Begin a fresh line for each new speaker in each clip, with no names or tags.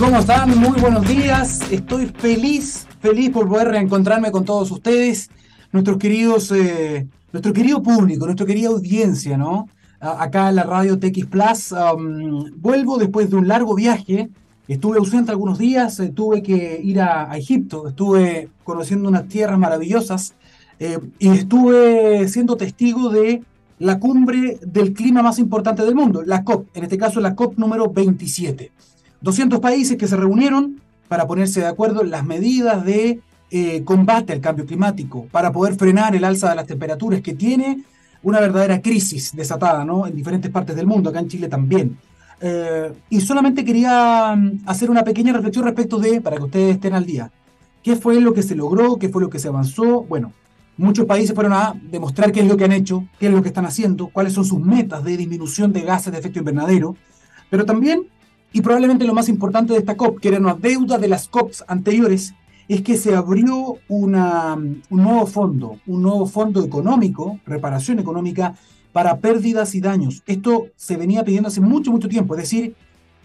¿Cómo están? Muy buenos días. Estoy feliz, feliz por poder reencontrarme con todos ustedes, nuestros queridos, eh, nuestro querido público, nuestra querida audiencia, ¿no? acá en la radio TX Plus. vuelvo después de un largo viaje. Estuve ausente algunos días, eh, tuve que ir a, Egipto, estuve conociendo unas tierras maravillosas eh, y estuve siendo testigo de la cumbre del clima más importante del mundo, la COP, en este caso la COP número 27. 200 países que se reunieron para ponerse de acuerdo en las medidas de eh, combate al cambio climático, para poder frenar el alza de las temperaturas que tiene una verdadera crisis desatada ¿no? en diferentes partes del mundo, acá en Chile también. Eh, y solamente quería mm, hacer una pequeña reflexión respecto de, para que ustedes estén al día, qué fue lo que se logró, qué fue lo que se avanzó. Bueno, muchos países fueron a demostrar qué es lo que han hecho, qué es lo que están haciendo, cuáles son sus metas de disminución de gases de efecto invernadero, pero también y probablemente lo más importante de esta COP, que era una deuda de las COPs anteriores, es que se abrió una, un nuevo fondo, un nuevo fondo económico, reparación económica, para pérdidas y daños. Esto se venía pidiendo hace mucho, mucho tiempo. Es decir,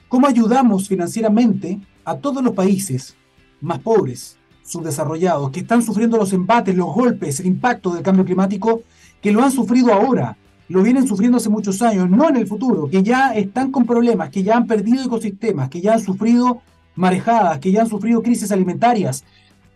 cómo ayudamos financieramente a todos los países más pobres, subdesarrollados, que están sufriendo los embates, los golpes, el impacto del cambio climático, que lo han sufrido ahora, lo vienen sufriendo hace muchos años, no en el futuro, que ya están con problemas, que ya han perdido ecosistemas, que ya han sufrido marejadas, que ya han sufrido crisis alimentarias.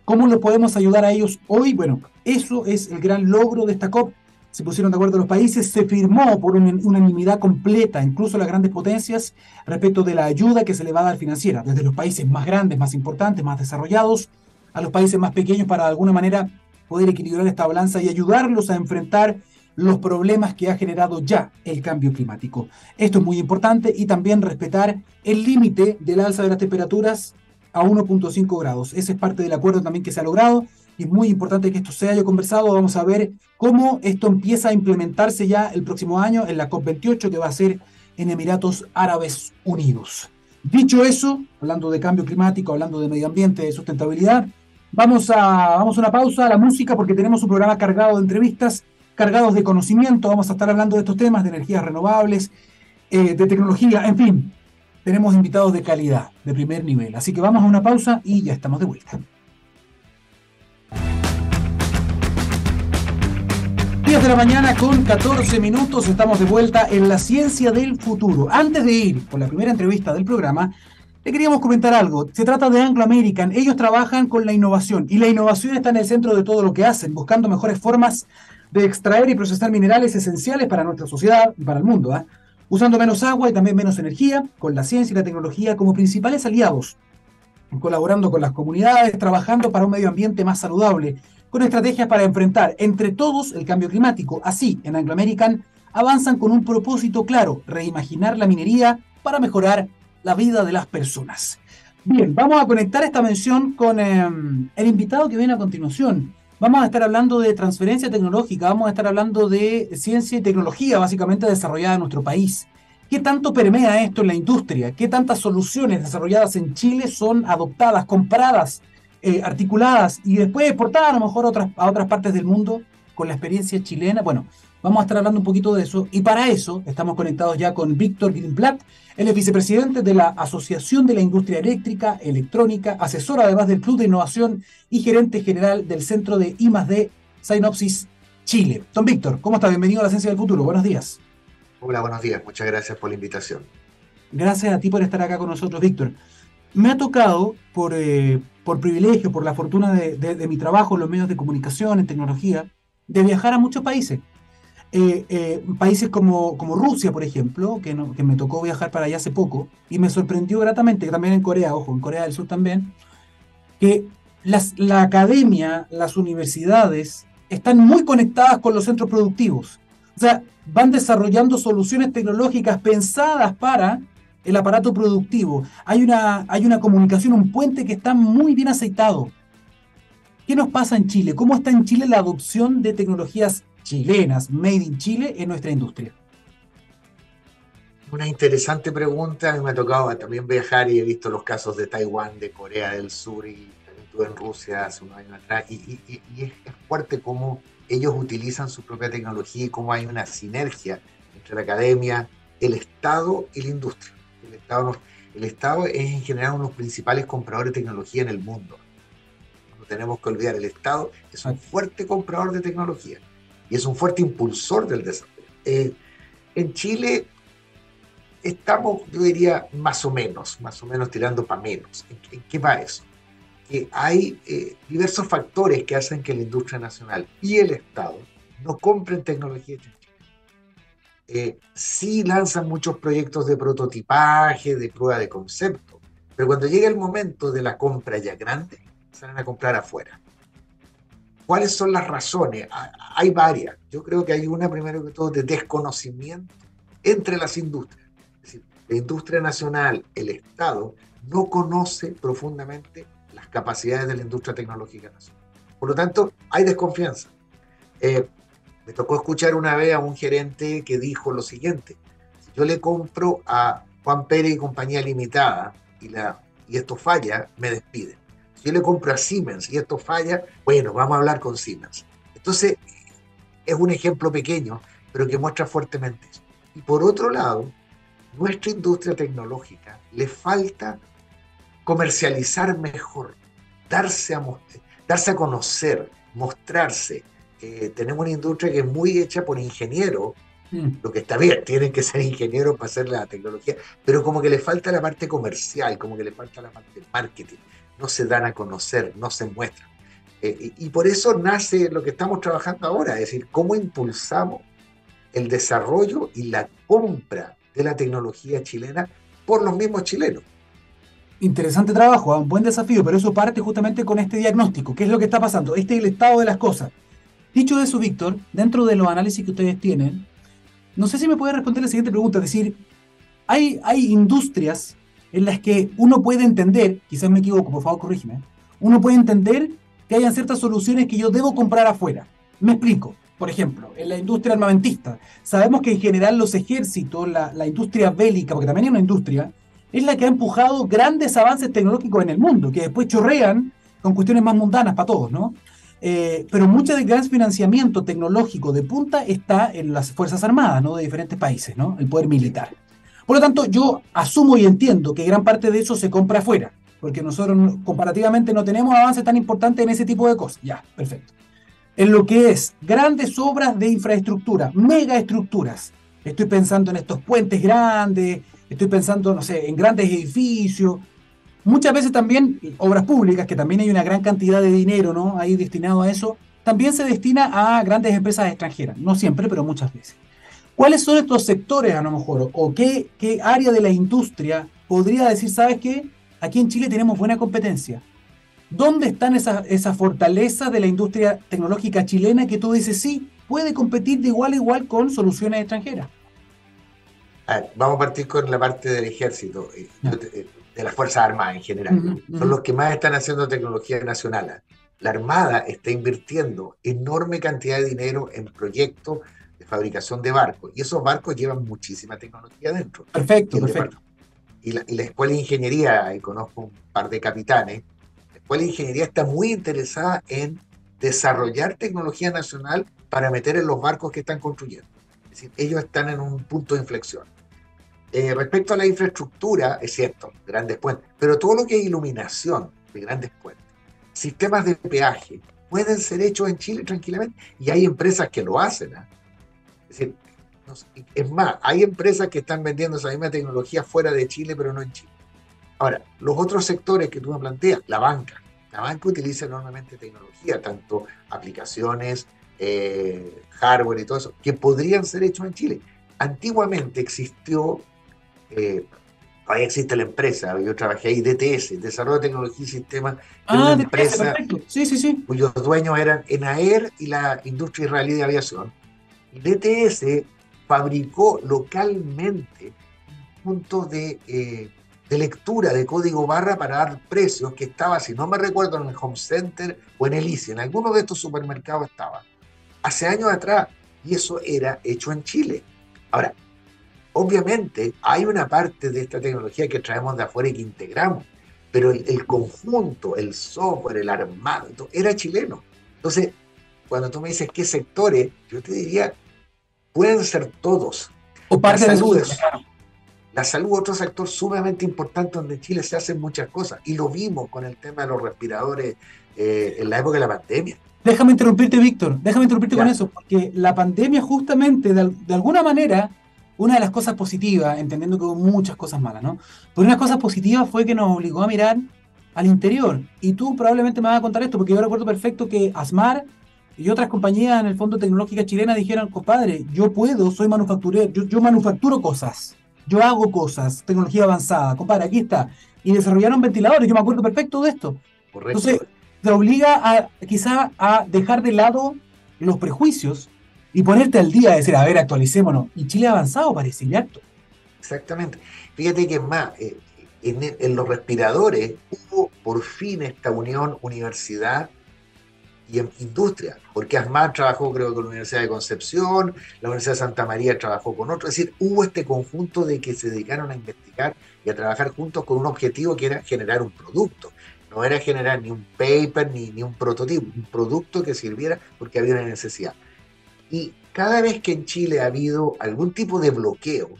¿Cómo los podemos ayudar a ellos hoy? Bueno, eso es el gran logro de esta COP. Se pusieron de acuerdo los países, se firmó por una unanimidad completa, incluso las grandes potencias, respecto de la ayuda que se le va a dar financiera, desde los países más grandes, más importantes, más desarrollados, a los países más pequeños para de alguna manera poder equilibrar esta balanza y ayudarlos a enfrentar los problemas que ha generado ya el cambio climático. Esto es muy importante y también respetar el límite del alza de las temperaturas a 1.5 grados. Ese es parte del acuerdo también que se ha logrado y es muy importante que esto se haya conversado. Vamos a ver cómo esto empieza a implementarse ya el próximo año en la COP28 que va a ser en Emiratos Árabes Unidos. Dicho eso, hablando de cambio climático, hablando de medio ambiente, de sustentabilidad, vamos a, vamos a una pausa a la música porque tenemos un programa cargado de entrevistas cargados de conocimiento. Vamos a estar hablando de estos temas, de energías renovables, eh, de tecnología, en fin. Tenemos invitados de calidad, de primer nivel. Así que vamos a una pausa y ya estamos de vuelta. 10 de la mañana con 14 minutos, estamos de vuelta en la ciencia del futuro. Antes de ir por la primera entrevista del programa, le queríamos comentar algo. Se trata de Anglo American. Ellos trabajan con la innovación y la innovación está en el centro de todo lo que hacen, buscando mejores formas de extraer y procesar minerales esenciales para nuestra sociedad y para el mundo, ¿ah? usando menos agua y también menos energía, con la ciencia y la tecnología como principales aliados, colaborando con las comunidades, trabajando para un medio ambiente más saludable, con estrategias para enfrentar entre todos el cambio climático. Así, en Anglo American, avanzan con un propósito claro, reimaginar la minería para mejorar la vida de las personas. Bien, vamos a conectar esta mención con em, el invitado que viene a continuación. Vamos a estar hablando de transferencia tecnológica, vamos a estar hablando de ciencia y tecnología básicamente desarrollada en nuestro país. ¿Qué tanto permea esto en la industria? ¿Qué tantas soluciones desarrolladas en Chile son adoptadas, compradas, eh, articuladas y después exportadas a lo mejor otras, a otras partes del mundo con la experiencia chilena? Bueno, Vamos a estar hablando un poquito de eso y para eso estamos conectados ya con Víctor Greenblatt. Él es vicepresidente de la Asociación de la Industria Eléctrica, Electrónica, asesor además del Club de Innovación y gerente general del Centro de I+D Synopsis Chile. Don Víctor, ¿cómo está? Bienvenido a la Ciencia del Futuro. Buenos días.
Hola, buenos días. Muchas gracias por la invitación.
Gracias a ti por estar acá con nosotros, Víctor. Me ha tocado, por, eh, por privilegio, por la fortuna de, de mi trabajo en los medios de comunicación, en tecnología, de viajar a muchos países eh, eh, países como, como Rusia, por ejemplo, que, que me tocó viajar para allá hace poco, y me sorprendió gratamente, también en Corea, ojo, en Corea del Sur también, que las, la academia, las universidades, están muy conectadas con los centros productivos. O sea, van desarrollando soluciones tecnológicas pensadas para el aparato productivo. Hay una, hay una comunicación, un puente que está muy bien aceitado. ¿Qué nos pasa en Chile? ¿Cómo está en Chile la adopción de tecnologías chilenas, made in Chile, en nuestra industria?
Una interesante pregunta. A mí me ha tocado también viajar y he visto los casos de Taiwán, de Corea del Sur y también estuve en Rusia hace unos años atrás. Y, es, fuerte cómo ellos utilizan su propia tecnología y cómo hay una sinergia entre la academia, el Estado y la industria. El Estado el Estado es en general uno de los principales compradores de tecnología en el mundo. No tenemos que olvidar, el Estado es un fuerte comprador de tecnología y es un fuerte impulsor del desarrollo. Eh, en Chile estamos, yo diría, más o menos, más o menos tirando para menos. ¿En, qué va eso? Que hay eh, diversos factores que hacen que la industria nacional y el Estado no compren tecnología Chile. Eh, sí lanzan muchos proyectos de prototipaje, de prueba de concepto, pero cuando llega el momento de la compra ya grande, salen a comprar afuera. ¿Cuáles son las razones? Hay varias. Yo creo que hay una, primero que todo, de desconocimiento entre las industrias. Es decir, la industria nacional, el Estado, no conoce profundamente las capacidades de la industria tecnológica nacional. Por lo tanto, hay desconfianza. Eh, me tocó escuchar una vez a un gerente que dijo lo siguiente, si yo le compro a Juan Pérez y compañía limitada y, la, y esto falla, me despiden. Si yo le compro a Siemens y esto falla, bueno, vamos a hablar con Siemens. Entonces, es un ejemplo pequeño, pero que muestra fuertemente eso. Y por otro lado, nuestra industria tecnológica le falta comercializar mejor, darse a, darse a conocer, mostrarse. Eh, tenemos una industria que es muy hecha por ingenieros, mm. lo que está bien, tienen que ser ingenieros para hacer la tecnología, pero como que le falta la parte comercial, como que le falta la parte de marketing no se dan a conocer, no se muestran. Eh, y, por eso nace lo que estamos trabajando ahora, es decir, cómo impulsamos el desarrollo y la compra de la tecnología chilena por los mismos chilenos.
Interesante trabajo, ¿ah? un buen desafío, pero eso parte justamente con este diagnóstico. ¿Qué es lo que está pasando? Este es el estado de las cosas. Dicho eso, Víctor, dentro de los análisis que ustedes tienen, no sé si me puede responder la siguiente pregunta, es decir, hay, hay industrias en las que uno puede entender, quizás me equivoco, por favor corrígeme, uno puede entender que hayan ciertas soluciones que yo debo comprar afuera. Me explico. Por ejemplo, en la industria armamentista, sabemos que en general los ejércitos, la, industria bélica, porque también es una industria, es la que ha empujado grandes avances tecnológicos en el mundo, que después chorrean con cuestiones más mundanas para todos, ¿no? Eh, pero mucho del gran financiamiento tecnológico de punta está en las Fuerzas Armadas, ¿no? De diferentes países, ¿no? El poder militar. Por lo tanto, yo asumo y entiendo que gran parte de eso se compra afuera, porque nosotros comparativamente no tenemos avances tan importantes en ese tipo de cosas. Ya, perfecto. En lo que es grandes obras de infraestructura, megaestructuras. Estoy pensando en estos puentes grandes, estoy pensando, no sé, en grandes edificios. Muchas veces también obras públicas, que también hay una gran cantidad de dinero, ¿no? Ahí destinado a eso, también se destina a grandes empresas extranjeras. No siempre, pero muchas veces. ¿Cuáles son estos sectores a lo mejor? ¿O qué, qué área de la industria podría decir, sabes qué? Aquí en Chile tenemos buena competencia. ¿Dónde están esas, esas fortalezas de la industria tecnológica chilena que tú dices, sí, puede competir de igual a igual con soluciones extranjeras?
vamos a partir con la parte del ejército, eh, eh, de las Fuerzas Armadas en general. Son los que más están haciendo tecnología nacional. La Armada está invirtiendo enorme cantidad de dinero en proyectos fabricación de barcos. Y esos barcos llevan muchísima tecnología dentro.
Perfecto, perfecto.
Y la, Escuela de Ingeniería, y conozco un par de capitanes, la Escuela de Ingeniería está muy interesada en desarrollar tecnología nacional para meter en los barcos que están construyendo. Es decir, ellos están en un punto de inflexión. Eh, respecto a la infraestructura, es cierto, grandes puentes, pero todo lo que es iluminación de grandes puentes, sistemas de peaje, pueden ser hechos en Chile tranquilamente y hay empresas que lo hacen. ¿eh? Es decir, es más, hay empresas que están vendiendo esa misma tecnología fuera de Chile, pero no en Chile. Ahora, los otros sectores que tú me planteas, la banca. La banca utiliza enormemente tecnología, tanto aplicaciones, eh, hardware y todo eso, que podrían ser hechos en Chile. Antiguamente existió, eh, todavía existe la empresa, yo trabajé ahí, DTS, Desarrollo de Tecnología y Sistemas,
ah, una empresa sí, sí, sí.
cuyos dueños eran ENAER y la industria israelí de aviación DTS fabricó localmente puntos de, eh, de lectura de código barra para dar precios que estaba, si no me recuerdo, en el Home Center o en el ICI, en alguno de estos supermercados estaba. Hace años atrás, y eso era hecho en Chile. Ahora, obviamente hay una parte de esta tecnología que traemos de afuera y que integramos, pero el, el conjunto, el software, el armado, era chileno. Entonces, cuando tú me dices qué sectores, yo te diría, pueden ser todos.
O parte de
salud, La salud, otro sector sumamente importante donde en Chile se hacen muchas cosas. Y lo vimos con el tema de los respiradores eh, en la época de la pandemia.
Déjame interrumpirte, Víctor, déjame interrumpirte con eso, porque la pandemia justamente, de, de, alguna manera, una de las cosas positivas, entendiendo que hubo muchas cosas malas, ¿no? Pero una cosa positiva fue que nos obligó a mirar al interior. Y tú probablemente me vas a contar esto, porque yo recuerdo perfecto que Asmar y otras compañías en el Fondo Tecnológica Chilena dijeron, compadre, yo puedo, soy manufacturero, yo, yo manufacturo cosas, yo hago cosas, tecnología avanzada, compadre, aquí está. Y desarrollaron ventiladores, yo me acuerdo perfecto de esto. Correcto. Entonces, te obliga a quizá a dejar de lado los prejuicios y ponerte al día, de decir, a ver, actualicémonos. Y Chile ha avanzado, parece, ¿cierto?
Exactamente. Fíjate que es más, eh, en, los respiradores hubo por fin esta unión universidad y industria, porque ASMAR trabajó creo con la Universidad de Concepción, la Universidad de Santa María trabajó con otro, es decir, hubo este conjunto de que se dedicaron a investigar y a trabajar juntos con un objetivo que era generar un producto, no era generar ni un paper ni, ni un prototipo, un producto que sirviera porque había una necesidad. Y cada vez que en Chile ha habido algún tipo de bloqueo,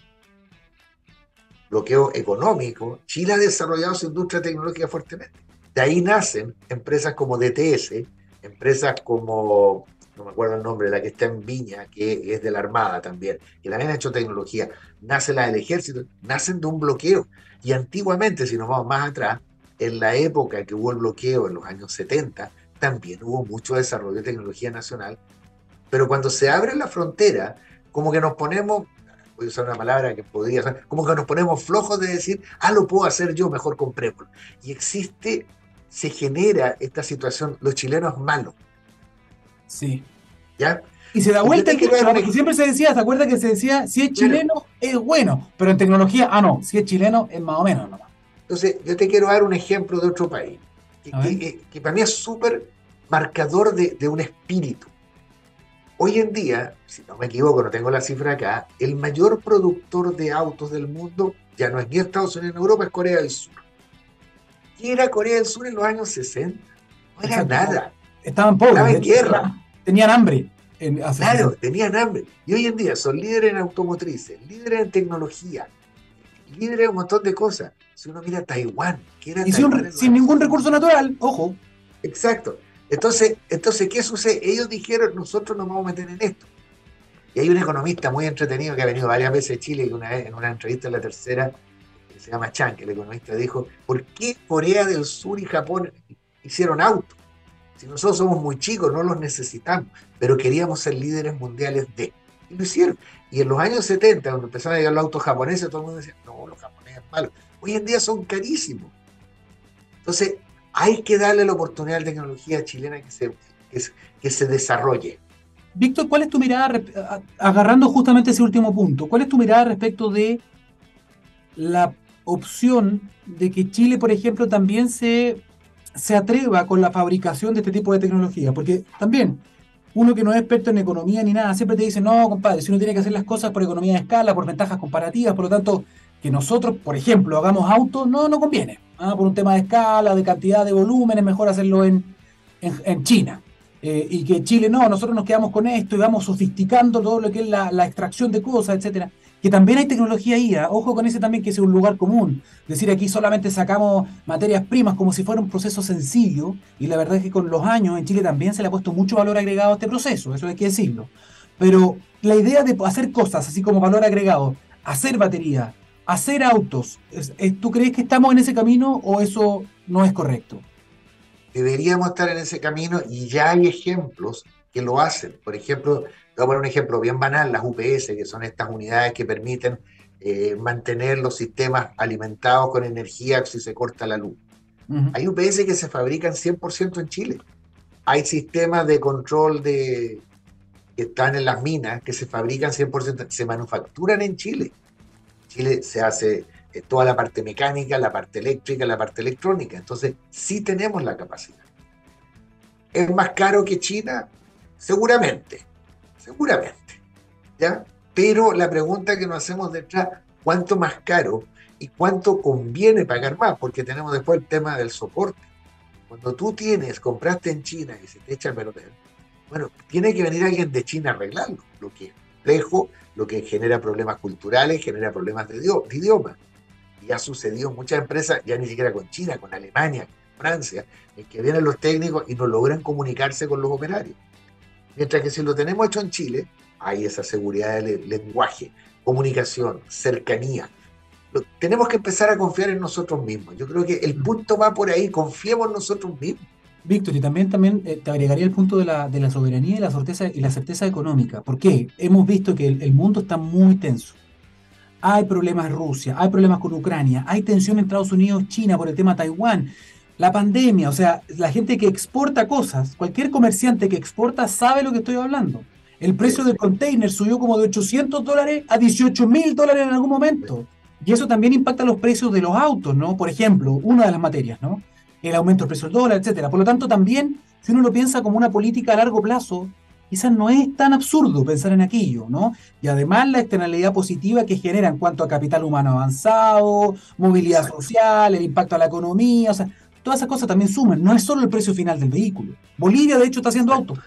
bloqueo económico, Chile ha desarrollado su industria tecnológica fuertemente. De ahí nacen empresas como DTS, empresas como, no me acuerdo el nombre, la que está en Viña, que es de la Armada también, que también ha hecho tecnología. Nace la del ejército, nacen de un bloqueo. Y antiguamente, si nos vamos más atrás, en la época que hubo el bloqueo, en los años 70, también hubo mucho desarrollo de tecnología nacional. Pero cuando se abre la frontera, como que nos ponemos, voy a usar una palabra que podría ser, como que nos ponemos flojos de decir, ah, lo puedo hacer yo, mejor comprémoslo. Y existe, se genera esta situación, los chilenos malos.
Sí.
¿Ya?
Y se da vuelta, que, porque siempre se decía, ¿te acuerdas que se decía, si es chileno es bueno, pero en tecnología, ah, no, si es chileno es más o menos nomás.
Entonces, yo te quiero dar un ejemplo de otro país, que, para mí es súper marcador de, de, un espíritu. Hoy en día, si no me equivoco, no tengo la cifra acá, el mayor productor de autos del mundo ya no es ni Estados Unidos ni Europa, es Corea del Sur. ¿Qué era Corea del Sur en los años 60? No era nada.
Estaban pobres.
Estaban en guerra.
Tenían hambre.
claro, tenían hambre. Y hoy en día son líderes en automotrices, líderes en tecnología, líderes en un montón de cosas. Si uno mira Taiwán, que era
y sin ningún recurso natural, ojo.
Exacto. Entonces, entonces, ¿qué sucede? Ellos dijeron, nosotros nos vamos a meter en esto. Y hay un economista muy entretenido que ha venido varias veces a Chile, y una vez en una entrevista en la tercera, que se llama Chan, que el economista dijo, ¿por qué Corea del Sur y Japón hicieron autos? Si nosotros somos muy chicos, no los necesitamos, pero queríamos ser líderes mundiales de. Y lo hicieron. Y en los años 70, cuando empezaron a llegar los autos japoneses, todo el mundo decía, no, los japoneses malos. Hoy en día son carísimos. Entonces, hay que darle la oportunidad a la tecnología chilena que se, que, se desarrolle.
Víctor, ¿cuál es tu mirada, agarrando justamente ese último punto, cuál es tu mirada respecto de la opción de que Chile, por ejemplo, también se, se atreva con la fabricación de este tipo de tecnología? Porque también, uno que no es experto en economía ni nada, siempre te dice, no, compadre, si uno tiene que hacer las cosas por economía de escala, por ventajas comparativas, por lo tanto, que nosotros, por ejemplo, hagamos autos, no, no conviene. ¿ah? Por un tema de escala, de cantidad de volumen, es mejor hacerlo en, en, China. Eh, y que Chile no, nosotros nos quedamos con esto y vamos sofisticando todo lo que es la, la extracción de cosas, etcétera. Que también hay tecnología ¿ah? ojo con ese también que es un lugar común. Decir aquí solamente sacamos materias primas como si fuera un proceso sencillo, y la verdad es que con los años en Chile también se le ha puesto mucho valor agregado a este proceso, eso hay que decirlo. Pero la idea de hacer cosas así como valor agregado, hacer batería, hacer autos, ¿tú crees que estamos en ese camino o eso no es correcto?
Deberíamos estar en ese camino y ya hay ejemplos que lo hacen. Por ejemplo, voy a poner un ejemplo bien banal, las UPS, que son estas unidades que permiten eh, mantener los sistemas alimentados con energía si se corta la luz. Hay UPS que se fabrican 100% en Chile. Hay sistemas de control de, que están en las minas que se fabrican 100%, se manufacturan en Chile. Chile se hace eh, toda la parte mecánica, la parte eléctrica, la parte electrónica. Entonces, sí tenemos la capacidad. ¿Es más caro que China? Seguramente, seguramente. ¿Ya? Pero la pregunta que nos hacemos detrás, ¿cuánto más caro y cuánto conviene pagar más? Porque tenemos después el tema del soporte. Cuando tú tienes, compraste en China y se te echa a perder, bueno, tiene que venir alguien de China a arreglarlo, lo que es complejo, lo que genera problemas culturales, genera problemas de, idioma. Y ha sucedido en muchas empresas, ya ni siquiera con China, con Alemania, con Francia, en que vienen los técnicos y no logran comunicarse con los operarios. Mientras que si lo tenemos hecho en Chile, hay esa seguridad del lenguaje, comunicación, cercanía. tenemos que empezar a confiar en nosotros mismos. Yo creo que el punto va por ahí, confiemos en nosotros mismos.
Víctor, y también, también eh, te agregaría el punto de la, de la soberanía y la, certeza, y la certeza económica. ¿Por qué? Hemos visto que el, mundo está muy tenso. Hay problemas en Rusia, hay problemas con Ucrania, hay tensión en Estados Unidos, China por el tema Taiwán, la pandemia, o sea, la gente que exporta cosas, cualquier comerciante que exporta sabe lo que estoy hablando. El precio del container subió como de 800 dólares a 18 mil dólares en algún momento. Y eso también impacta los precios de los autos, ¿no? Por ejemplo, una de las materias, ¿no? El aumento del precio del dólar, etcétera. Por lo tanto, también, si uno lo piensa como una política a largo plazo, quizás no es tan absurdo pensar en aquello, ¿no? Y además la externalidad positiva que genera en cuanto a capital humano avanzado, movilidad social, el impacto a la economía, o sea, todas esas cosas también suman, no es solo el precio final del vehículo. Bolivia, de hecho, está haciendo autos.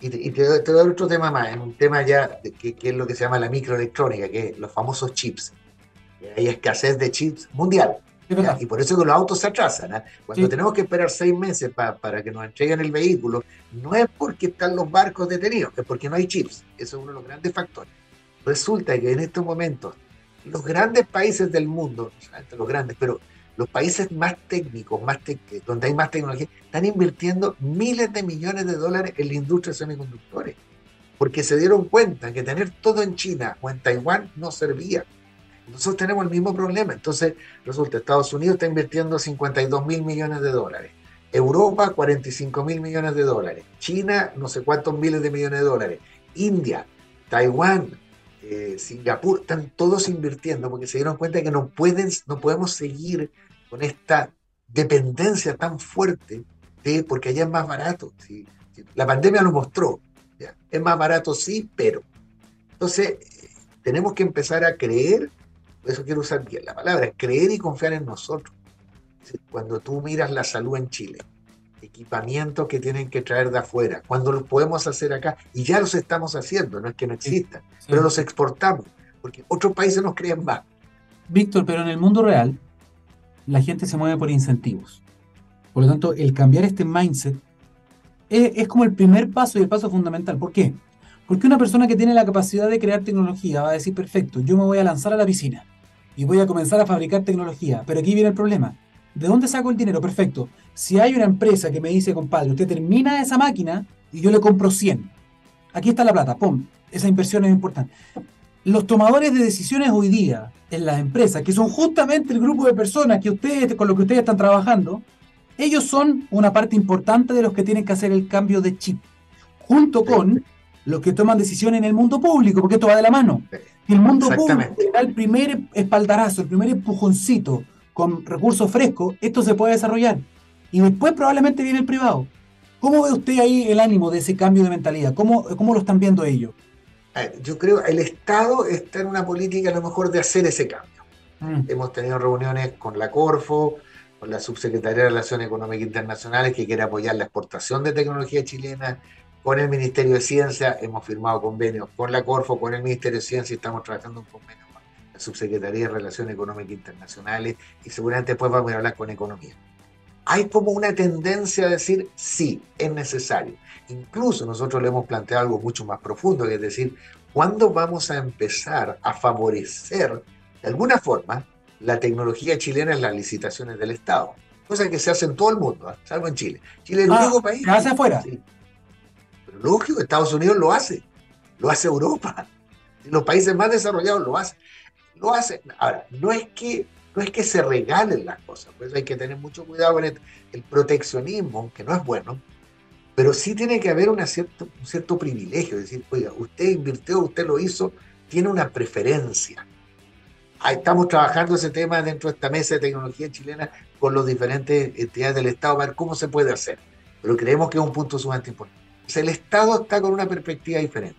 Y, te, y te, doy otro tema más, en un tema ya que, es lo que se llama la microelectrónica, que es los famosos chips. Hay escasez de chips mundial. Y por eso que los autos se atrasan. ¿ah? Cuando tenemos que esperar seis meses para que nos entreguen el vehículo, no es porque están los barcos detenidos, es porque no hay chips. Eso es uno de los grandes factores. Resulta que en estos momentos, los grandes países del mundo, los grandes, pero los países más técnicos, más donde hay más tecnología, están invirtiendo miles de millones de dólares en la industria de semiconductores, porque se dieron cuenta que tener todo en China o en Taiwán no servía. Nosotros tenemos el mismo problema. Entonces, resulta, Estados Unidos está invirtiendo 52 mil millones de dólares. Europa, 45 mil millones de dólares. China, no sé cuántos miles de millones de dólares. India, Taiwán, eh, Singapur, están todos invirtiendo porque se dieron cuenta que no, pueden, no podemos seguir con esta dependencia tan fuerte de porque allá es más barato. La pandemia lo mostró. Es más barato, sí, pero. Entonces, tenemos que empezar a creer, por eso quiero usar bien la palabra, creer y confiar en nosotros. Cuando tú miras la salud en Chile, equipamientos que tienen que traer de afuera, cuando los podemos hacer acá, y ya los estamos haciendo, no es que no existan, pero los exportamos, porque otros países nos creen más.
Víctor, pero en el mundo real, la gente se mueve por incentivos. Por lo tanto, el cambiar este mindset es, como el primer paso y el paso fundamental. ¿Por qué? Porque una persona que tiene la capacidad de crear tecnología va a decir, perfecto, yo me voy a lanzar a la piscina y voy a comenzar a fabricar tecnología. Pero aquí viene el problema. ¿De dónde saco el dinero? Perfecto. Si hay una empresa que me dice, compadre, usted termina esa máquina y yo le compro 100. Aquí está la plata, ¡pum! Esa inversión es importante los tomadores de decisiones hoy día en las empresas, que son justamente el grupo de personas que ustedes, con los que ustedes están trabajando, ellos son una parte importante de los que tienen que hacer el cambio de chip, junto con los que toman decisiones en el mundo público, porque esto va de la mano. el mundo público da el primer espaldarazo, el primer empujoncito con recursos frescos, esto se puede desarrollar. Y después probablemente viene el privado. ¿Cómo ve usted ahí el ánimo de ese cambio de mentalidad? ¿Cómo, cómo lo están viendo ellos?
Yo creo que el Estado está en una política a lo mejor de hacer ese cambio. Mm. Hemos tenido reuniones con la Corfo, con la Subsecretaría de Relaciones Económicas Internacionales que quiere apoyar la exportación de tecnología chilena, con el Ministerio de Ciencia, hemos firmado convenios con la Corfo, con el Ministerio de Ciencia y estamos trabajando un convenio con la Subsecretaría de Relaciones Económicas Internacionales y seguramente después vamos a hablar con Economía. Hay como una tendencia a decir, sí, es necesario. Incluso nosotros le hemos planteado algo mucho más profundo, que es decir, ¿cuándo vamos a empezar a favorecer de alguna forma la tecnología chilena en las licitaciones del Estado? Cosa que se hace en todo el mundo, ¿eh? salvo en Chile. Chile es el ah, único país.
Hace afuera.
Pero lógico, Estados Unidos lo hace, lo hace Europa. los países más desarrollados lo hacen. Lo hacen. Ahora, no es que no es que se regalen las cosas, pues hay que tener mucho cuidado con el, el proteccionismo, que no es bueno, pero sí tiene que haber una cierto, un cierto privilegio, es decir, oiga, usted invirtió, usted lo hizo, tiene una preferencia. Estamos trabajando ese tema dentro de esta mesa de tecnología chilena con los diferentes entidades del Estado para ver cómo se puede hacer. Pero creemos que es un punto sumamente importante. el Estado está con una perspectiva diferente.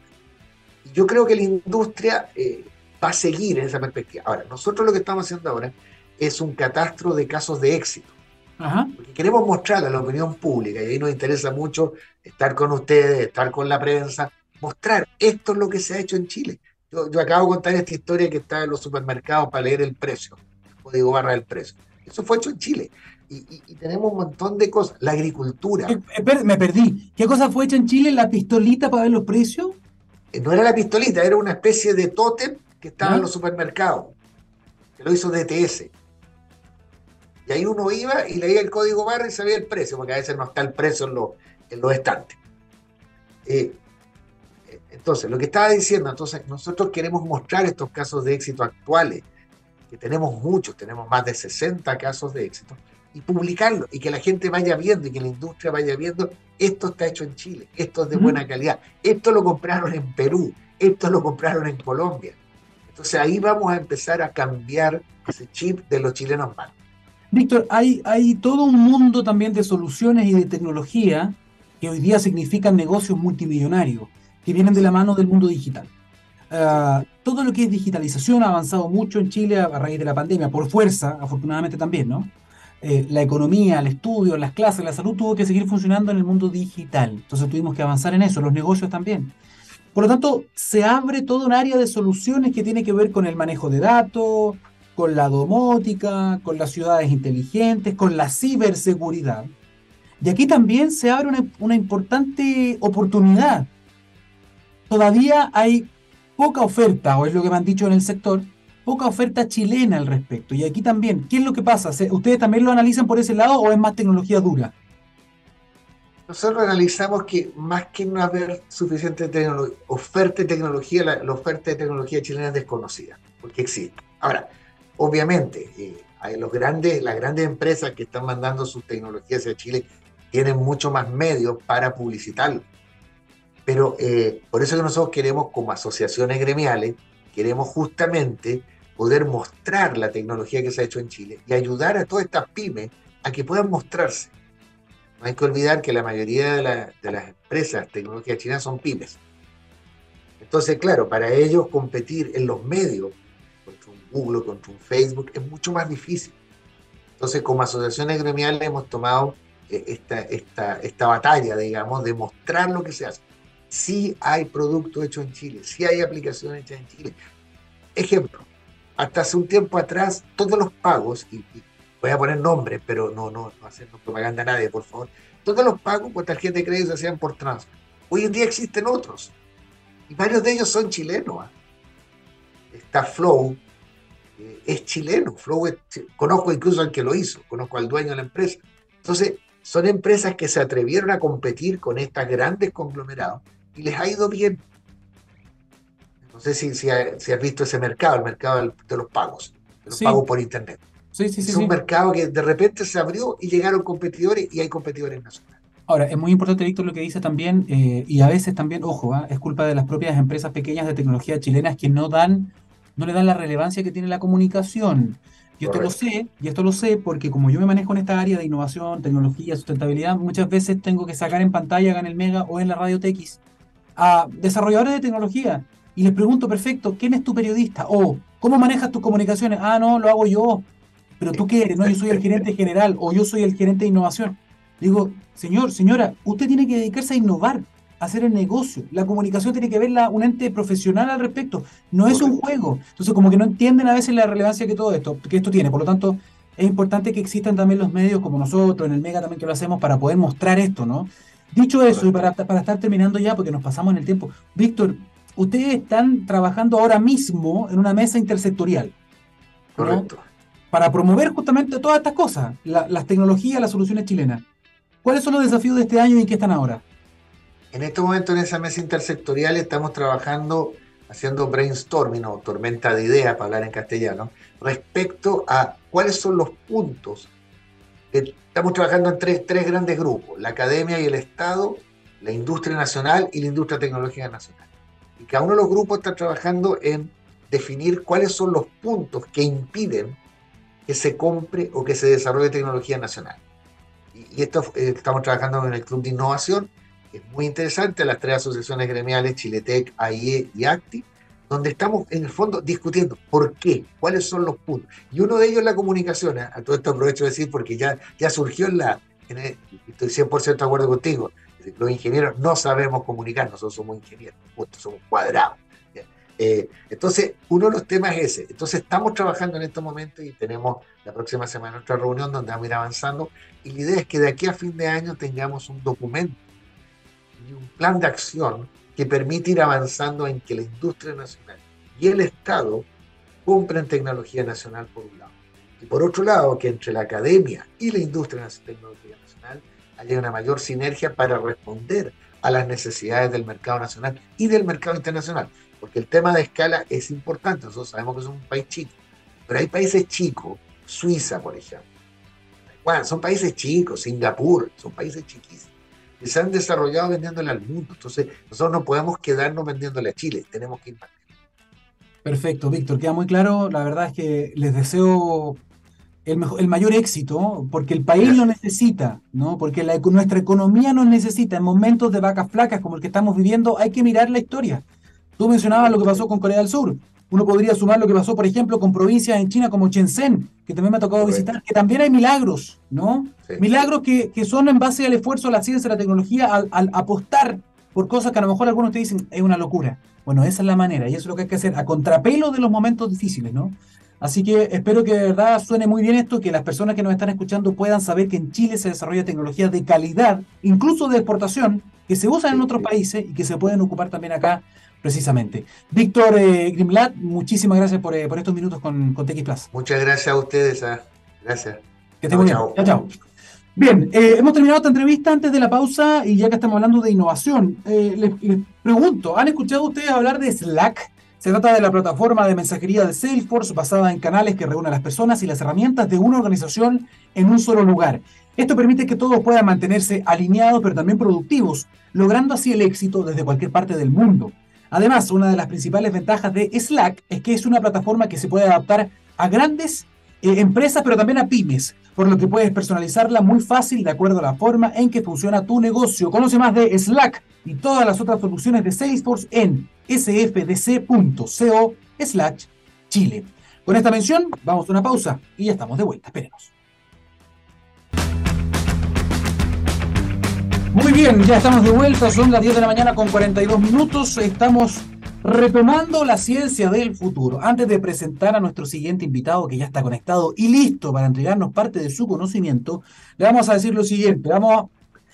Yo creo que la industria eh, va a seguir en esa perspectiva. Ahora, nosotros lo que estamos haciendo ahora es un catastro de casos de éxito. Porque queremos mostrarle a la opinión pública, y ahí nos interesa mucho estar con ustedes, estar con la prensa, mostrar esto es lo que se ha hecho en Chile. Yo, yo acabo de contar esta historia que está en los supermercados para leer el precio, código barra del precio. Eso fue hecho en Chile. Y, y, tenemos un montón de cosas. La agricultura.
Eh, eh, me perdí. ¿Qué cosa fue hecha en Chile? ¿La pistolita para ver los precios?
Eh, no era la pistolita, era una especie de tótem que estaba en los supermercados. Que lo hizo DTS. Y ahí uno iba y leía el código barra y sabía el precio, porque a veces no está el precio en, los, en los estantes. entonces, lo que estaba diciendo, entonces nosotros queremos mostrar estos casos de éxito actuales, que tenemos muchos, tenemos más de 60 casos de éxito, y publicarlo y que la gente vaya viendo y que la industria vaya viendo, esto está hecho en Chile, esto es de buena calidad, esto lo compraron en Perú, esto lo compraron en Colombia. Entonces ahí vamos a empezar a cambiar ese chip de los chilenos malos.
Víctor, hay, todo un mundo también de soluciones y de tecnología que hoy día significan negocios multimillonarios, que vienen de la mano del mundo digital. Ah, todo lo que es digitalización ha avanzado mucho en Chile a raíz de la pandemia, por fuerza, afortunadamente también, ¿no? Eh, la economía, el estudio, las clases, la salud tuvo que seguir funcionando en el mundo digital. Entonces tuvimos que avanzar en eso, los negocios también. Por lo tanto, se abre todo un área de soluciones que tiene que ver con el manejo de datos, con la domótica, con las ciudades inteligentes, con la ciberseguridad. Y aquí también se abre una, una importante oportunidad. Todavía hay poca oferta, o es lo que me han dicho en el sector, poca oferta chilena al respecto. Y aquí también, ¿qué es lo que pasa? ¿Ustedes también lo analizan por ese lado o es más tecnología dura?
Nosotros analizamos que más que no haber suficiente oferta de tecnología, la, oferta de tecnología chilena es desconocida, porque existe. Ahora, obviamente, eh, hay los grandes, las grandes empresas que están mandando sus tecnologías hacia Chile tienen mucho más medios para publicitarlo. Pero eh, por eso que nosotros queremos, como asociaciones gremiales, queremos justamente poder mostrar la tecnología que se ha hecho en Chile y ayudar a todas estas pymes a que puedan mostrarse. No hay que olvidar que la mayoría de, las empresas tecnológicas chinas son pymes. Entonces, claro, para ellos competir en los medios contra un Google, contra un Facebook, es mucho más difícil. Entonces, como asociaciones gremiales hemos tomado eh, esta, esta, esta batalla, digamos, de mostrar lo que se hace. Sí hay productos hechos en Chile, sí hay aplicaciones hechas en Chile. Ejemplo, hasta hace un tiempo atrás, todos los pagos, y, voy a poner nombres, pero no, no, no haciendo propaganda a nadie, por favor, todos los pagos por tarjeta de crédito se hacían por transfer. Hoy en día existen otros, y varios de ellos son chilenos. ¿ah? Está Flow, eh, es chileno, Flow conozco incluso al que lo hizo, conozco al dueño de la empresa. Entonces, son empresas que se atrevieron a competir con estas grandes conglomerados y les ha ido bien. No sé si, si, has visto ese mercado, el mercado de los pagos, de los pagos por Internet. Sí, sí, es un mercado que de repente se abrió y llegaron competidores y hay competidores nacionales.
Ahora, es muy importante, Víctor, lo que dice también, eh, y a veces también, ojo, ¿ah? es culpa de las propias empresas pequeñas de tecnología chilenas que no dan, no le dan la relevancia que tiene la comunicación. Y esto lo sé, y esto lo sé porque como yo me manejo en esta área de innovación, tecnología, sustentabilidad, muchas veces tengo que sacar en pantalla, en el Mega o en la Radio TX, a desarrolladores de tecnología y les pregunto, perfecto, ¿quién es tu periodista? O, ¿cómo manejas tus comunicaciones? Ah, no, lo hago yo. Pero tú qué eres, no, yo soy el gerente general o yo soy el gerente de innovación. Digo, señor, señora, usted tiene que dedicarse a innovar, a hacer el negocio. La comunicación tiene que verla un ente profesional al respecto. No es un juego. Entonces, como que no entienden a veces la relevancia que todo esto, que esto tiene. Por lo tanto, es importante que existan también los medios como nosotros, en el Mega también que lo hacemos, para poder mostrar esto, ¿no? Dicho eso, y para, para estar terminando ya, porque nos pasamos en el tiempo, Víctor, ustedes están trabajando ahora mismo en una mesa intersectorial.
Correcto.
Para promover justamente todas estas cosas, las tecnologías, las soluciones chilenas. ¿Cuáles son los desafíos de este año y en qué están ahora?
En este momento en esa mesa intersectorial estamos trabajando, haciendo brainstorming o tormenta de ideas, para hablar en castellano, respecto a cuáles son los puntos Estamos trabajando en tres, tres grandes grupos, la academia y el Estado, la industria nacional y la industria tecnológica nacional. Y cada uno de los grupos está trabajando en definir cuáles son los puntos que impiden que se compre o que se desarrolle tecnología nacional. Y, esto eh, estamos trabajando en el Club de Innovación, que es muy interesante, las tres asociaciones gremiales, Chiletec, AIE y ACTI, donde estamos en el fondo discutiendo por qué, cuáles son los puntos. Y uno de ellos es la comunicación. ¿eh? A todo esto aprovecho de decir porque ya, ya surgió en la, estoy 100% de acuerdo contigo, los ingenieros no sabemos comunicar, nosotros somos ingenieros, somos cuadrados. Eh, entonces, uno de los temas es ese. Entonces, estamos trabajando en estos momentos y tenemos la próxima semana nuestra reunión donde vamos a ir avanzando. Y la idea es que de aquí a fin de año tengamos un documento y un plan de acción que permite ir avanzando en que la industria nacional y el Estado compren tecnología nacional por un lado. Y por otro lado, que entre la academia y la industria de tecnología nacional haya una mayor sinergia para responder a las necesidades del mercado nacional y del mercado internacional. Porque el tema de escala es importante. Nosotros sabemos que es un país chico, pero hay países chicos, Suiza, por ejemplo. Bueno, son países chicos, Singapur, son países chiquísimos, que se han desarrollado vendiéndole al mundo. Entonces, nosotros no podemos quedarnos vendiéndole a Chile, tenemos que ir más.
Perfecto, Víctor, queda muy claro. La verdad es que les deseo el, el mayor éxito, porque el país lo necesita, ¿no? Porque nuestra economía nos necesita. En momentos de vacas flacas como el que estamos viviendo, hay que mirar la historia. Tú mencionabas lo que pasó con Corea del Sur. Uno podría sumar lo que pasó, por ejemplo, con provincias en China como Shenzhen, que también me ha tocado visitar, que también hay milagros, ¿no? Milagros que, que, son en base al esfuerzo, a la ciencia, a la tecnología, al, al, apostar por cosas que a lo mejor algunos te dicen es una locura. Bueno, esa es la manera y eso es lo que hay que hacer, a contrapelo de los momentos difíciles, ¿no? Así que espero que de verdad suene muy bien esto, que las personas que nos están escuchando puedan saber que en Chile se desarrolla tecnología de calidad, incluso de exportación, que se usan en otros países y que se pueden ocupar también acá precisamente. Víctor eh, Grimlat, muchísimas gracias por, eh, por, estos minutos con, con TX Plus.
Muchas gracias a ustedes. ¿eh? Gracias.
Que estén muy bien. Chao, chao. Bien, eh, hemos terminado esta entrevista antes de la pausa y ya que estamos hablando de innovación, les, les, pregunto, ¿han escuchado ustedes hablar de Slack? Se trata de la plataforma de mensajería de Salesforce basada en canales que reúnen a las personas y las herramientas de una organización en un solo lugar. Esto permite que todos puedan mantenerse alineados pero también productivos, logrando así el éxito desde cualquier parte del mundo. Además, una de las principales ventajas de Slack es que es una plataforma que se puede adaptar a grandes eh, empresas, pero también a pymes, por lo que puedes personalizarla muy fácil de acuerdo a la forma en que funciona tu negocio. Conoce más de Slack y todas las otras soluciones de Salesforce en sfdc.co slash Chile. Con esta mención, vamos a una pausa y ya estamos de vuelta. Esperemos. Muy bien, ya estamos de vuelta, son las 10 de la mañana con 42 minutos. Estamos retomando la ciencia del futuro. Antes de presentar a nuestro siguiente invitado que ya está conectado y listo para entregarnos parte de su conocimiento, le vamos a decir lo siguiente. Vamos a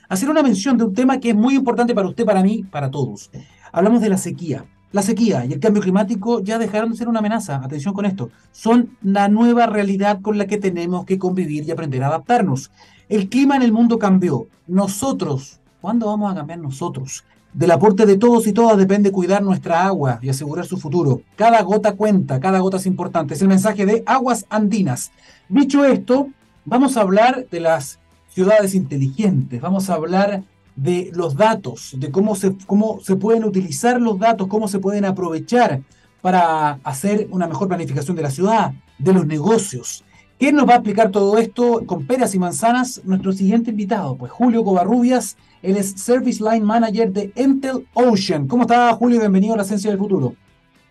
hacer una mención de un tema que es muy importante para usted, para mí, para todos. Hablamos de la sequía. La sequía y el cambio climático ya dejaron de ser una amenaza. Atención con esto. Son la nueva realidad con la que tenemos que convivir y aprender a adaptarnos. El clima en el mundo cambió. Nosotros, ¿cuándo vamos a cambiar nosotros? Del aporte de todos y todas depende cuidar nuestra agua y asegurar su futuro. Cada gota cuenta, cada gota es importante. Es el mensaje de Aguas Andinas. Dicho esto, vamos a hablar de las ciudades inteligentes, vamos a hablar de los datos, de cómo se, cómo se pueden utilizar los datos, cómo se pueden aprovechar para hacer una mejor planificación de la ciudad, de los negocios. ¿Quién nos va a explicar todo esto con peras y manzanas? Nuestro siguiente invitado, pues Julio Covarrubias, él es Service Line Manager de Intel Ocean. ¿Cómo está Julio? Bienvenido a la Ciencia del Futuro.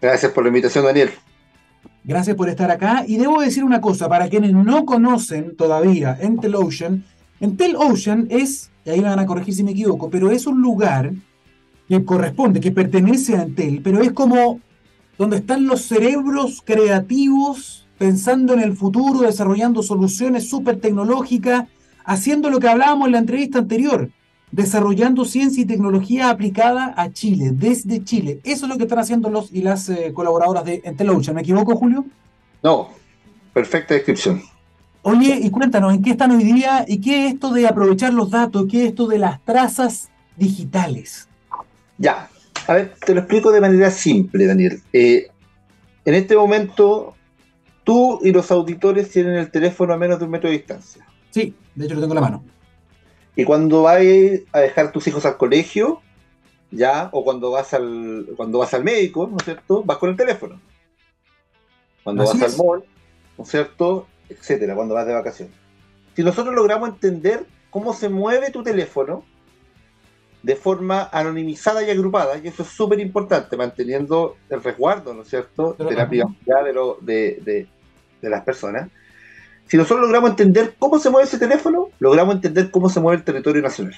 Gracias por la invitación, Daniel.
Gracias por estar acá. Y debo decir una cosa, para quienes no conocen todavía Intel Ocean, Intel Ocean es, y ahí me van a corregir si me equivoco, pero es un lugar que corresponde, que pertenece a Intel, pero es como donde están los cerebros creativos pensando en el futuro, desarrollando soluciones súper tecnológicas, haciendo lo que hablábamos en la entrevista anterior, desarrollando ciencia y tecnología aplicada a Chile, desde Chile. Eso es lo que están haciendo los y las eh, colaboradoras de Intel Ocean. ¿Me equivoco, Julio?
No, perfecta descripción.
Oye, y cuéntanos, ¿en qué están hoy día y qué es esto de aprovechar los datos? ¿Qué es esto de las trazas digitales?
Ya, a ver, te lo explico de manera simple, Daniel. Eh, en este momento, tú y los auditores tienen el teléfono a menos de un metro de distancia.
Sí, de hecho lo tengo en la mano.
Y cuando vas a dejar tus hijos al colegio, ya, o cuando vas al, cuando vas al médico, ¿no es cierto? Vas con el teléfono. Cuando Así vas es. al mall, ¿no es cierto? Etcétera, cuando vas de vacaciones. Si nosotros logramos entender cómo se mueve tu teléfono de forma anonimizada y agrupada, y eso es súper importante, manteniendo el resguardo, ¿no es cierto?, Pero de la privacidad de, lo, de, de, de las personas. Si nosotros logramos entender cómo se mueve ese teléfono, logramos entender cómo se mueve el territorio nacional.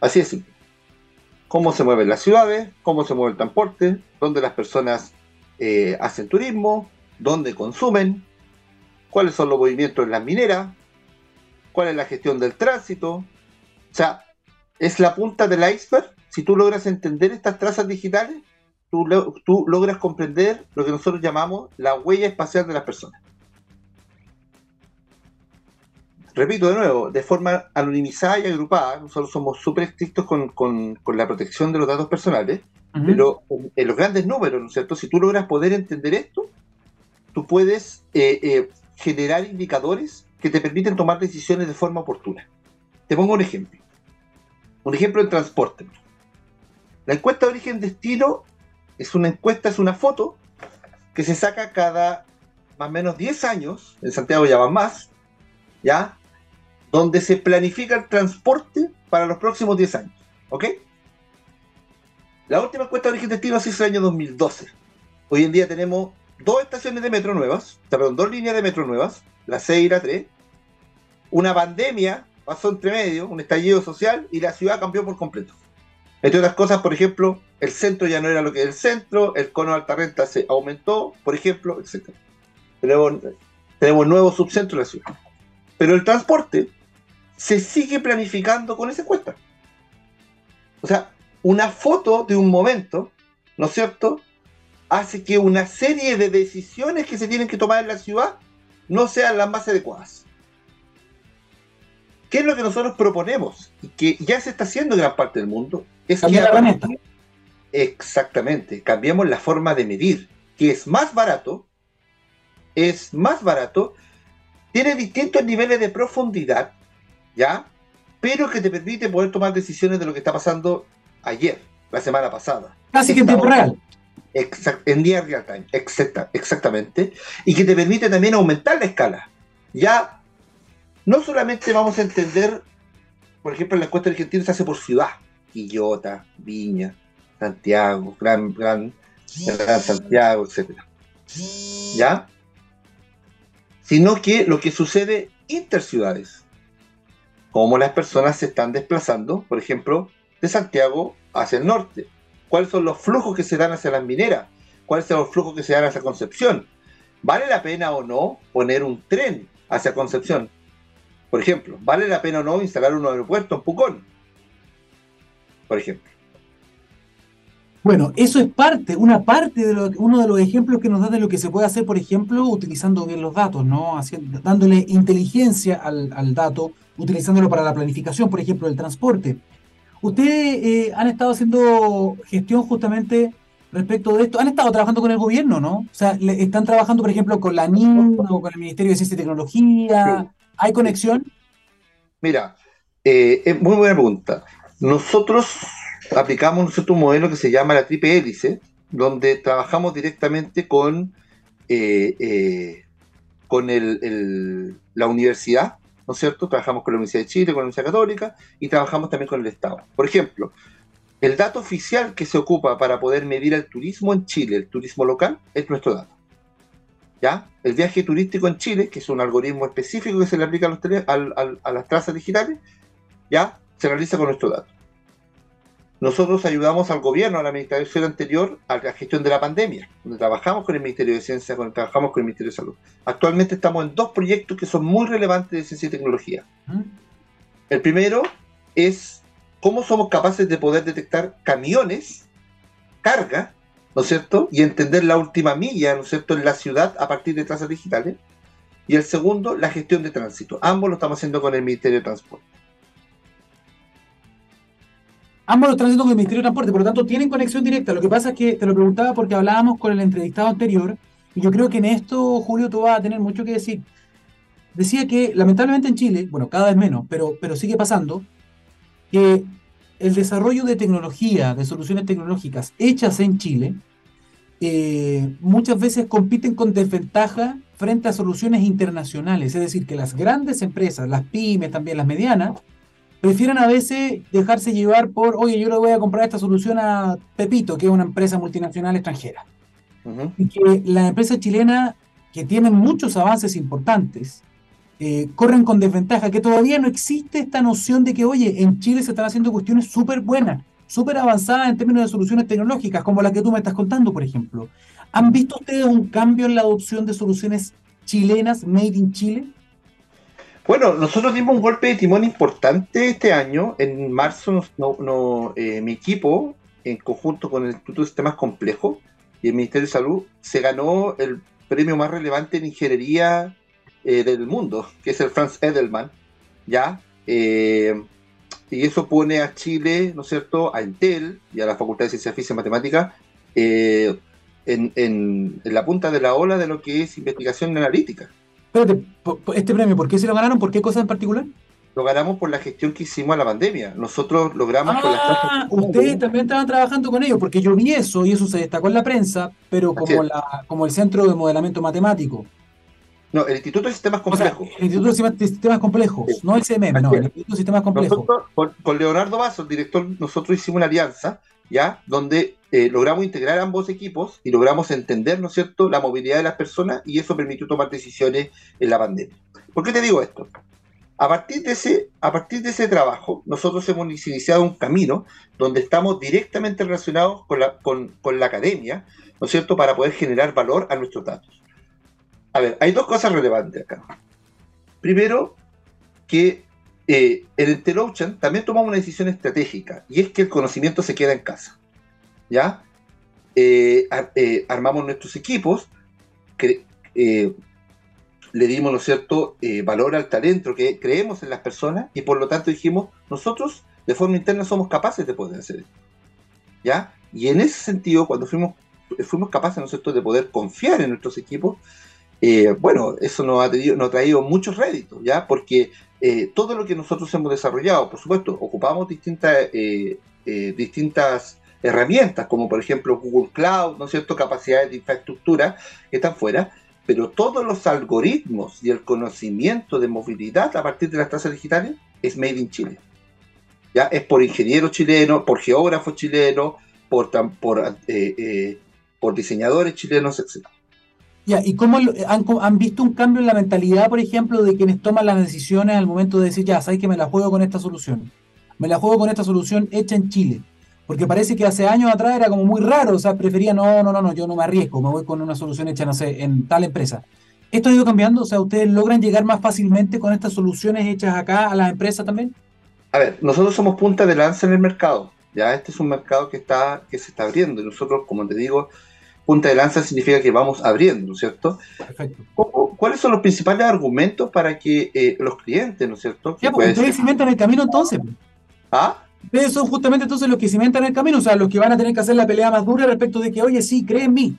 Así es simple. Cómo se mueven las ciudades, cómo se mueve el transporte, dónde las personas eh, hacen turismo, dónde consumen, cuáles son los movimientos en las mineras, cuál es la gestión del tránsito. O sea, es la punta del iceberg. Si tú logras entender estas trazas digitales, tú, tú logras comprender lo que nosotros llamamos la huella espacial de las personas. repito de nuevo, de forma anonimizada y agrupada, nosotros somos súper estrictos con, la protección de los datos personales, pero en, los grandes números, ¿no es cierto? Si tú logras poder entender esto, tú puedes eh, eh, generar indicadores que te permiten tomar decisiones de forma oportuna. Te pongo un ejemplo. Un ejemplo en transporte. La encuesta de origen-destino es una encuesta, es una foto que se saca cada más o menos 10 años, en Santiago ya van más, ¿ya? donde se planifica el transporte para los próximos 10 años. ¿Ok? La última encuesta de origen destino se hizo en el año 2012. Hoy en día tenemos dos estaciones de metro nuevas, perdón, dos líneas de metro nuevas, la 6 y la 3. Una pandemia pasó entre medio, un estallido social y la ciudad cambió por completo. Entre otras cosas, por ejemplo, el centro ya no era lo que es el centro, el cono de alta renta se aumentó, por ejemplo, etc. Tenemos, tenemos nuevos subcentros en la ciudad. Pero el transporte se sigue planificando con esa encuesta. O sea, una foto de un momento, ¿no es cierto?, hace que una serie de decisiones que se tienen que tomar en la ciudad no sean las más adecuadas. ¿Qué es lo que nosotros proponemos? Y que ya se está haciendo en gran parte del mundo. Es
Cambiar la
Exactamente. Cambiamos la forma de medir, que es más barato, es más barato, tiene distintos niveles de profundidad ¿ya? Pero que te permite poder tomar decisiones de lo que está pasando ayer, la semana pasada.
Casi que en tiempo real.
En día real time, exacta, exactamente. Y que te permite también aumentar la escala. Ya no solamente vamos a entender, por ejemplo, la encuesta argentina se hace por ciudad. Quillota, Viña, Santiago, Gran, Gran, Gran Santiago, etc. ¿Ya? Sino que lo que sucede interciudades cómo las personas se están desplazando, por ejemplo, de Santiago hacia el norte. ¿Cuáles son los flujos que se dan hacia las mineras? ¿Cuáles son los flujos que se dan hacia Concepción? ¿Vale la pena o no poner un tren hacia Concepción? Por ejemplo, ¿vale la pena o no instalar un aeropuerto en Pucón? Por ejemplo.
Bueno, eso es parte, una parte de uno de los ejemplos que nos da de lo que se puede hacer, por ejemplo, utilizando bien los datos, ¿no? dándole inteligencia al, al dato, utilizándolo para la planificación, por ejemplo, del transporte. Ustedes eh, han estado haciendo gestión justamente respecto de esto. Han estado trabajando con el gobierno, ¿no? O sea, están trabajando, por ejemplo, con la NIN o con el Ministerio de Ciencia y Tecnología. ¿Hay conexión?
Mira, eh, es muy buena pregunta. Nosotros aplicamos un modelo que se llama la triple hélice, donde trabajamos directamente con, eh, con la universidad, ¿no es cierto? Trabajamos con la Universidad de Chile, con la Universidad Católica y trabajamos también con el Estado. Por ejemplo, el dato oficial que se ocupa para poder medir el turismo en Chile, el turismo local, es nuestro dato. ¿Ya? El viaje turístico en Chile, que es un algoritmo específico que se le aplica a, a las trazas digitales, ¿ya? Se realiza con nuestro dato. Nosotros ayudamos al gobierno, a la administración anterior, a la gestión de la pandemia, donde trabajamos con el Ministerio de Ciencia, donde trabajamos con el Ministerio de Salud. Actualmente estamos en dos proyectos que son muy relevantes de ciencia y tecnología. El primero es cómo somos capaces de poder detectar camiones, carga, ¿no es cierto? Y entender la última milla, ¿no es cierto?, en la ciudad a partir de trazas digitales. Y el segundo, la gestión de tránsito. Ambos lo estamos haciendo con el Ministerio de Transporte.
Ambos lo están haciendo con el Ministerio de Transporte, por lo tanto tienen conexión directa. Lo que pasa es que te lo preguntaba porque hablábamos con el entrevistado anterior, y yo creo que en esto, Julio, tú vas a tener mucho que decir. Decía que lamentablemente en Chile, bueno, cada vez menos, pero, pero sigue pasando, que el desarrollo de tecnología, de soluciones tecnológicas hechas en Chile, eh, muchas veces compiten con desventaja frente a soluciones internacionales. Es decir, que las grandes empresas, las pymes, también las medianas, prefieren a veces dejarse llevar por, oye, yo le voy a comprar esta solución a Pepito, que es una empresa multinacional extranjera. Y que la empresa chilena, que tiene muchos avances importantes, eh, corren con desventaja, que todavía no existe esta noción de que, oye, en Chile se están haciendo cuestiones súper buenas, súper avanzadas en términos de soluciones tecnológicas, como la que tú me estás contando, por ejemplo. ¿Han visto ustedes un cambio en la adopción de soluciones chilenas, made in Chile?
Bueno, nosotros dimos un golpe de timón importante este año. En marzo, no, eh, mi equipo, en conjunto con el Instituto de Sistemas Complejos y el Ministerio de Salud, se ganó el premio más relevante en ingeniería eh, del mundo, que es el Franz Edelman, ¿ya? Eh, y eso pone a Chile, ¿no es cierto?, a Intel y a la Facultad de Ciencias Físicas y Matemáticas eh, en, la punta de la ola de lo que es investigación analítica.
Espérate, ¿este premio por qué se lo ganaron? ¿Por qué cosas en particular?
Lo ganamos por la gestión que hicimos a la pandemia. Nosotros logramos
ah, ustedes también estaban trabajando con ellos, porque yo vi eso y eso se destacó en la prensa, pero como, la, como el Centro de Modelamiento Matemático
no, el Instituto de Sistemas Complejos.
el Instituto de Sistemas Complejos, no el CMM, no, el Instituto de Sistemas Complejos.
con, Leonardo Vaso, el director, nosotros hicimos una alianza, ¿ya? Donde eh, logramos integrar ambos equipos y logramos entender, ¿no es cierto?, la movilidad de las personas y eso permitió tomar decisiones en la pandemia. ¿Por qué te digo esto? A partir de ese, a partir de ese trabajo, nosotros hemos iniciado un camino donde estamos directamente relacionados con la, con, con la academia, ¿no es cierto?, para poder generar valor a nuestros datos. A ver, hay dos cosas relevantes acá. Primero, que eh, en el Telocean también tomamos una decisión estratégica y es que el conocimiento se queda en casa. ¿Ya? Eh, eh, armamos nuestros equipos, que, le dimos, ¿no es cierto?, valor al talento, que creemos en las personas y por lo tanto dijimos, nosotros de forma interna somos capaces de poder hacer esto. ¿Ya? Y en ese sentido, cuando fuimos, fuimos capaces, ¿no es cierto?, de poder confiar en nuestros equipos, eh, bueno, eso nos ha, traído, traído muchos réditos, ¿ya? Porque eh, todo lo que nosotros hemos desarrollado, por supuesto, ocupamos distintas, eh, distintas herramientas, como por ejemplo Google Cloud, ¿no es cierto?, capacidades de infraestructura que están fuera, pero todos los algoritmos y el conocimiento de movilidad a partir de las tasas digitales es made in Chile. ¿Ya? Es por ingenieros chilenos, por geógrafos chilenos, por, por, por diseñadores chilenos, etc.
Ya, ¿y cómo han, visto un cambio en la mentalidad, por ejemplo, de quienes toman las decisiones al momento de decir, ya, sabes que me la juego con esta solución? Me la juego con esta solución hecha en Chile. Porque parece que hace años atrás era como muy raro, o sea, prefería, no, no, no, no, yo no me arriesgo, me voy con una solución hecha, no sé, en tal empresa. ¿Esto ha ido cambiando? O sea, ¿ustedes logran llegar más fácilmente con estas soluciones hechas acá a las empresas también?
A ver, nosotros somos punta de lanza en el mercado. Ya este es un mercado que está que se está abriendo y nosotros, como te digo, punta de lanza significa que vamos abriendo, ¿no es cierto? Perfecto. ¿Cuáles son los principales argumentos para que eh, los clientes, ¿no es cierto?
Ya, porque ustedes cimentan el camino entonces. ¿Ah? Ustedes son justamente entonces los que cimentan el camino, o sea, los que van a tener que hacer la pelea más dura respecto de que, oye, sí, cree en mí.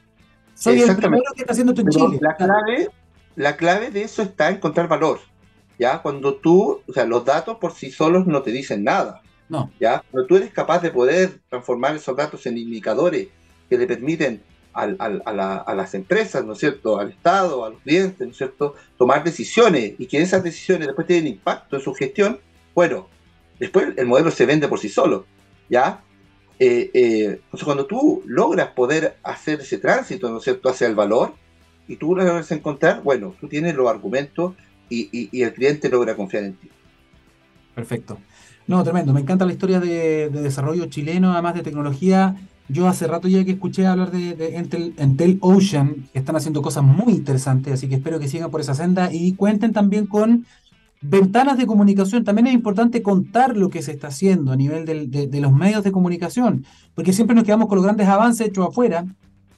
Soy el primero que está haciendo esto en Chile.
La clave, la clave de eso está en encontrar valor. ¿Ya? Cuando tú, o sea, los datos por sí solos no te dicen nada. No. ¿Ya? Pero tú eres capaz de poder transformar esos datos en indicadores que le permiten a, las empresas, ¿no es cierto?, al Estado, a los clientes, ¿no es cierto?, tomar decisiones y que esas decisiones después tienen impacto en su gestión, bueno, después el modelo se vende por sí solo, ¿ya? Eh, eh, entonces, cuando tú logras poder hacer ese tránsito, ¿no es cierto?, hacia el valor, y tú lo logras encontrar, bueno, tú tienes los argumentos y, el cliente logra confiar en ti.
Perfecto. No, tremendo. Me encanta la historia de, de desarrollo chileno, además de tecnología yo hace rato ya que escuché hablar de, Intel, Ocean, que están haciendo cosas muy interesantes, así que espero que sigan por esa senda y cuenten también con ventanas de comunicación. También es importante contar lo que se está haciendo a nivel de, los medios de comunicación, porque siempre nos quedamos con los grandes avances hechos afuera,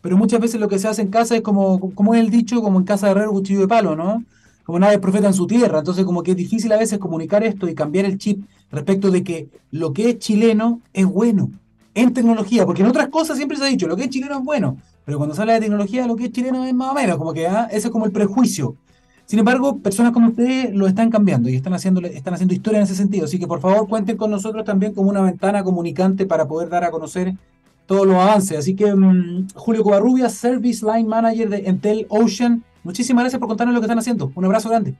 pero muchas veces lo que se hace en casa es como, como es el dicho, como en casa de herrero, cuchillo de palo, ¿no? Como nadie es profeta en su tierra, entonces como que es difícil a veces comunicar esto y cambiar el chip respecto de que lo que es chileno es bueno en tecnología, porque en otras cosas siempre se ha dicho, lo que es chileno es bueno, pero cuando sale de tecnología, lo que es chileno es más o menos, como que ah, ese es como el prejuicio. Sin embargo, personas como ustedes lo están cambiando y están haciendo, están haciendo historia en ese sentido. Así que por favor cuenten con nosotros también como una ventana comunicante para poder dar a conocer todos los avances. Así que mm, Julio Covarrubia, Service Line Manager de Intel Ocean, muchísimas gracias por contarnos lo que están haciendo. Un abrazo grande.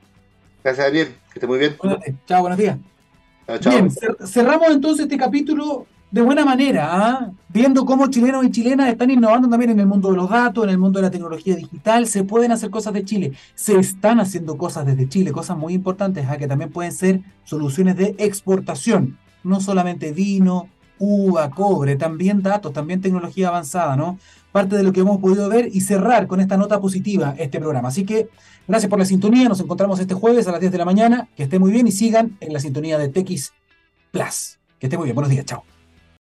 Gracias, Daniel. Que esté muy bien.
Chao, buenos días. Bien, cerramos entonces este capítulo de buena manera, ¿ah? viendo cómo chilenos y chilenas están innovando también en el mundo de los datos, en el mundo de la tecnología digital, se pueden hacer cosas de Chile, se están haciendo cosas desde Chile, cosas muy importantes, ¿ah? que también pueden ser soluciones de exportación, no solamente vino, uva, cobre, también datos, también tecnología avanzada, ¿no? Parte de lo que hemos podido ver y cerrar con esta nota positiva este programa. Así que gracias por la sintonía, nos encontramos este jueves a las 10 de la mañana, que esté muy bien y sigan en la sintonía de TX Plus. Que esté muy bien, buenos días, chao.